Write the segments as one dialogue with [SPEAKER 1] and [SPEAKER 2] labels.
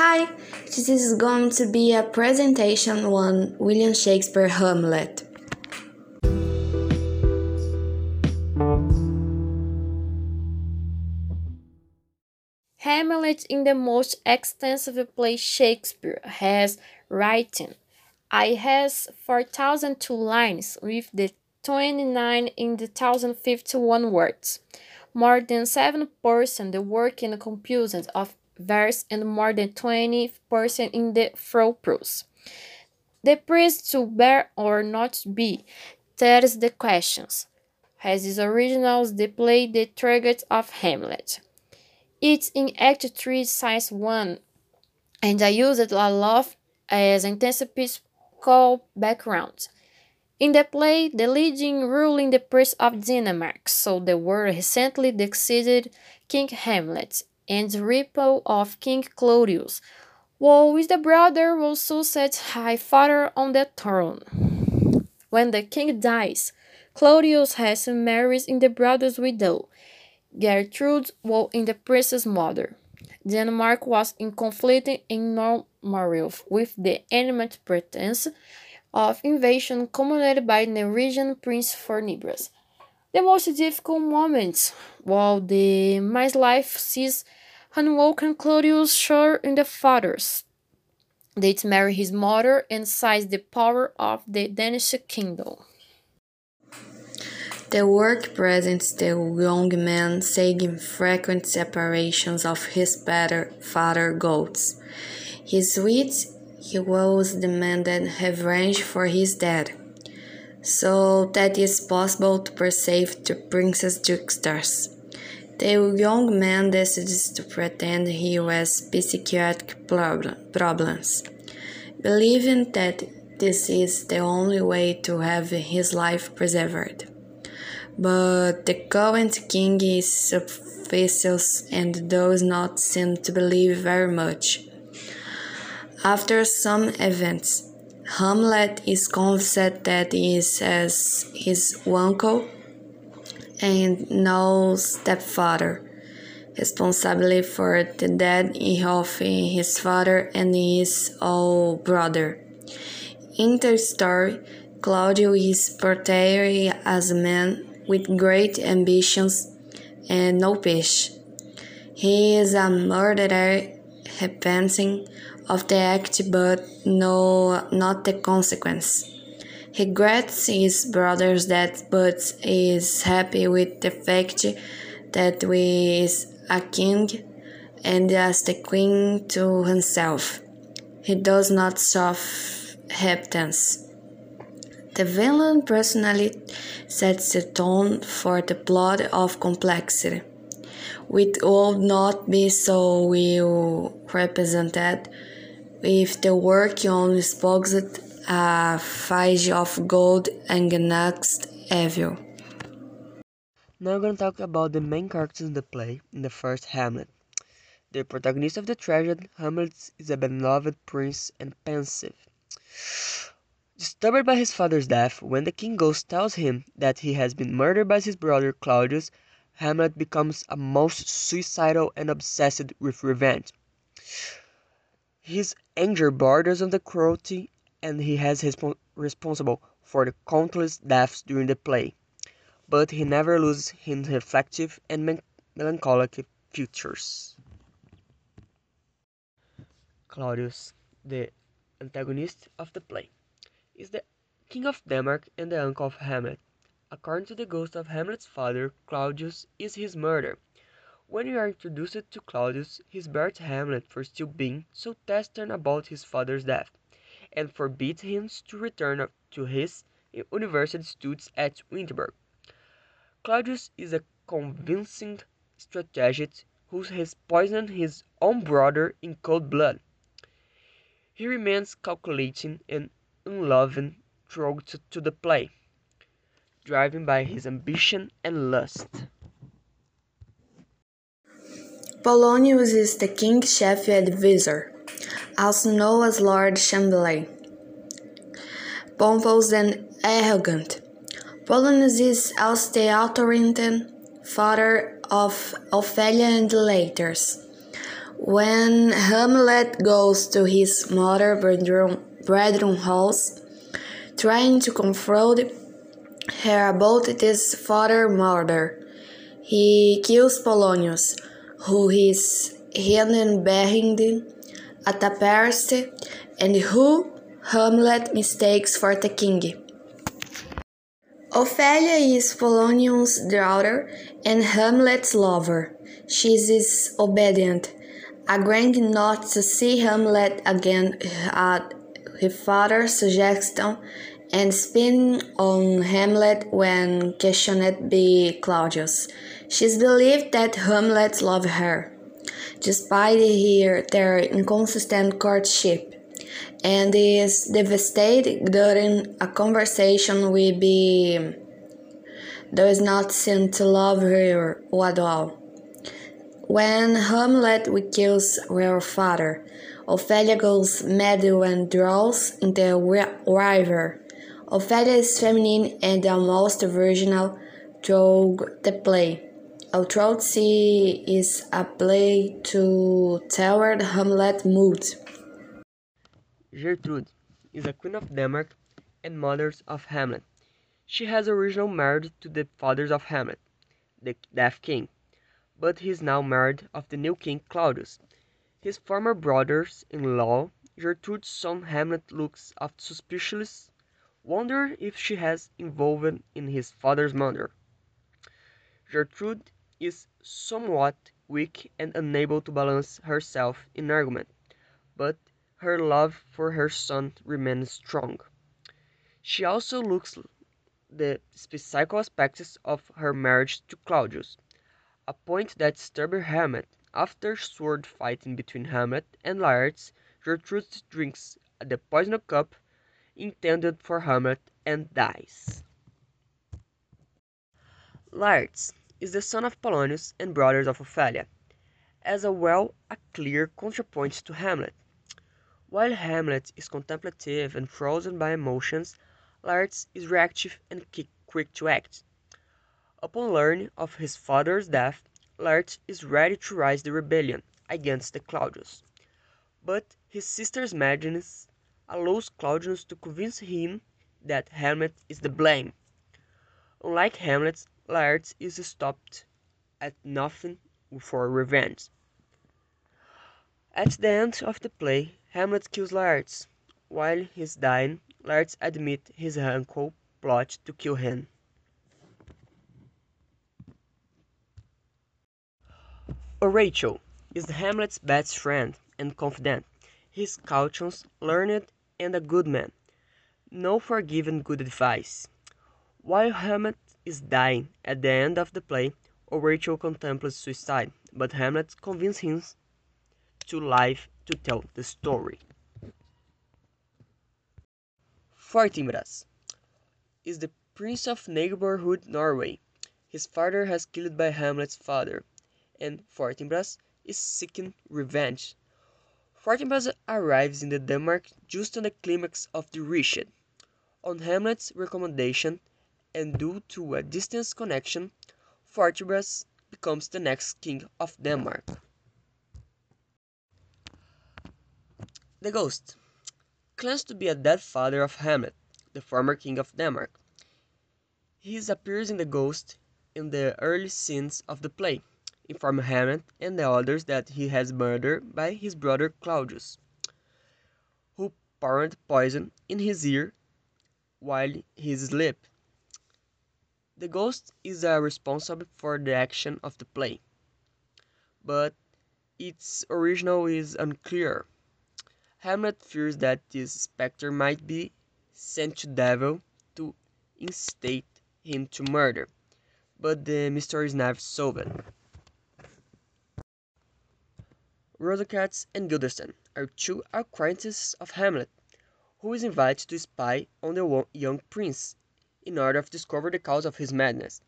[SPEAKER 1] Hi, this is going to be a presentation on William Shakespeare Hamlet.
[SPEAKER 2] Hamlet in the most extensive play Shakespeare has written. I has 4,002 lines with the 29 in the 1,051 words. More than 7% the work in the composition of verse and more than 20% in the prose. The priest to bear or not be, is the questions. Has his originals the play The target of Hamlet. It's in Act 3, Size 1, and I use it a lot as called background. In the play, the leading ruling the prince of Denmark, so the world recently succeeded King Hamlet and the rival of King Claudius, who is the brother who succeeds high father on the throne. When the king dies, Claudius has married in the brother's widow, Gertrude was in the princess mother. Denmark was in conflict in Normandy with the enemy pretense of invasion commanded by Norwegian Prince Fortinbras. The most difficult moments, while the my life sees unwelcome Claudius shore in the fathers. They marry his mother and seize the power of the Danish kingdom.
[SPEAKER 1] The work presents the young man seeking frequent separations of his better father goats. His sweet he was demanded revenge for his death, so that it is possible to perceive the Princess Juxtas. The young man decides to pretend he has psychiatric problems, believing that this is the only way to have his life preserved. But the current king is suspicious and does not seem to believe very much. After some events, Hamlet is convinced that he is as his uncle and no stepfather, responsible for the death of his father and his old brother. In the story, Claudio is portrayed as a man with great ambitions and no peace. He is a murderer repenting of the act but no not the consequence. He regrets his brother's death but is happy with the fact that he is a king and as the queen to himself. He does not suffer repentance. The villain personally sets the tone for the plot of complexity, It would not be so well represented if the work only spoke a fight of gold and next evil.
[SPEAKER 3] Now I'm going to talk about the main characters in the play in the first Hamlet. The protagonist of the tragedy, Hamlet, is a beloved prince and pensive. Disturbed by his father's death, when the king ghost tells him that he has been murdered by his brother Claudius, Hamlet becomes a most suicidal and obsessed with revenge. His anger borders on the cruelty, and he has his responsible for the countless deaths during the play. But he never loses his reflective and melancholic features. Claudius, the antagonist of the play is the King of Denmark and the uncle of Hamlet. According to the ghost of Hamlet's father, Claudius is his murderer. When we are introduced to Claudius, he bears Hamlet for still being so taciturn about his father's death, and forbids him to return to his university studies at Wittenberg. Claudius is a convincing strategist who has poisoned his own brother in cold blood. He remains calculating and unloving throughout to the play, driven by his ambition and lust.
[SPEAKER 1] Polonius is the king's chief advisor, also known as Lord Chamberlain. Pompous and arrogant. Polonius is also the authoritative father of Ophelia and the Laertes. When Hamlet goes to his mother bedroom, bedroom house, trying to confront her about his father murder, he kills Polonius, who is hidden behind At a tapestry and who Hamlet mistakes for the king. Ophelia is Polonius' daughter and Hamlet's lover. She is obedient, agreeing not to see Hamlet again at her father's suggestion and spinning on Hamlet when questioned by Claudius. She is believed that Hamlet loved her, despite their inconsistent courtship, and is devastated during a conversation with be does not seem to love her at all. When Hamlet kills her father, Ophelia goes mad and draws in the river. Ophelia is feminine and almost virginal through the play. She is a play to toward Hamlet mood.
[SPEAKER 3] Gertrude is a queen of Denmark and mother of Hamlet. She has originally married to the father of Hamlet, the Deaf King, but he is now married of the new king Claudius. His former brothers-in-law Gertrude's son Hamlet looks of suspiciously, wonder if she has involved in his father's murder. Gertrude is somewhat weak and unable to balance herself in argument, but her love for her son remains strong. She also looks the psychical aspects of her marriage to Claudius, a point that disturbed Hamlet. After sword fighting between Hamlet and Laertes, Gertrude drinks the poisoned cup intended for Hamlet and dies. Laertes is the son of Polonius and brother of Ophelia, as a well a clear counterpoint to Hamlet. While Hamlet is contemplative and frozen by emotions, Laertes is reactive and quick to act. Upon learning of his father's death, Laertes is ready to rise the rebellion against the Claudius. But his sister's madness allows Claudius to convince him that Hamlet is the blame. Unlike Hamlet, Laertes is stopped at nothing for revenge. At the end of the play, Hamlet kills Laertes. While he's dying, Laertes admits his uncle plot to kill him. Horatio is Hamlet's best friend and confidant. He is cautious, learned, and a good man, known for giving good advice. While Hamlet is dying at the end of the play, Horatio contemplates suicide, but Hamlet convinces him to live to tell the story. Fortinbras is the prince of neighborhood Norway. His father has killed by Hamlet's father, and Fortinbras is seeking revenge. Fortinbras arrives in the Denmark just on the climax of the Richard. On Hamlet's recommendation, and due to a distance connection, Fortinbras becomes the next king of Denmark. The Ghost claims to be a dead father of Hamlet, the former king of Denmark. He appears in The Ghost in the early scenes of the play, informing Hamlet and the others that he has murdered by his brother Claudius, who poured poison in his ear while he asleep. The ghost is uh, responsible for the action of the play, but its original is unclear. Hamlet fears that this spectre might be sent to devil to instate him to murder, but the mystery is never solved. Rosencrantz and Guildenstern are two acquaintances of Hamlet, who is invited to spy on the young prince in order to discover the cause of his madness,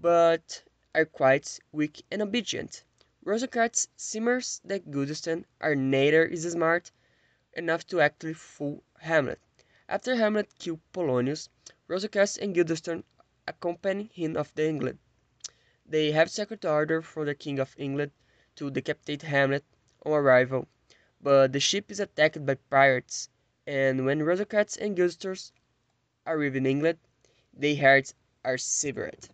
[SPEAKER 3] but are quite weak and obedient. Rosencrantz simmers that Guildenstern are neither is smart enough to actually fool Hamlet. After Hamlet kills Polonius, Rosencrantz and Guildenstern accompany him of the England. They have secret order from the King of England to decapitate Hamlet on arrival, but the ship is attacked by pirates, and when Rosencrantz and Gilchrist arrive in England, their hearts are severed.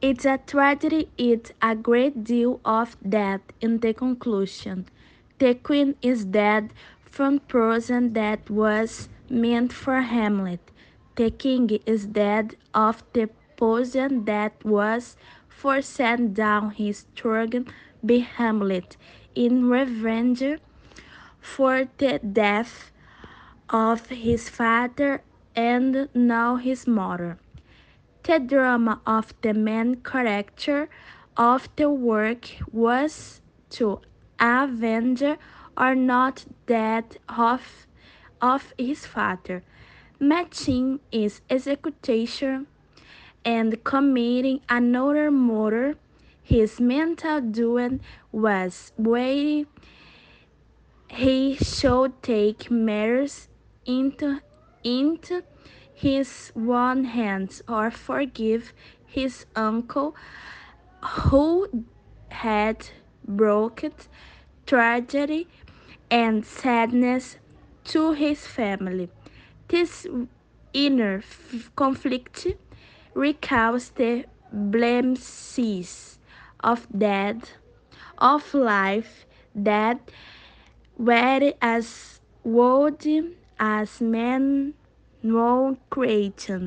[SPEAKER 4] It's a tragedy, it's a great deal of death in the conclusion. The queen is dead from poison that was meant for Hamlet. The king is dead of the poison that was forced down his throat by Hamlet in revenge for the death of his father and now his mother. The drama of the main character of the work was to avenge or not death of, of his father, matching his execution and committing another murder. His mental doom was waiting. He should take matters into, into his one hand or forgive his uncle who had brought tragedy and sadness to his family. This inner conflict recalls the blemishes of death, of life that were as would as men no creation.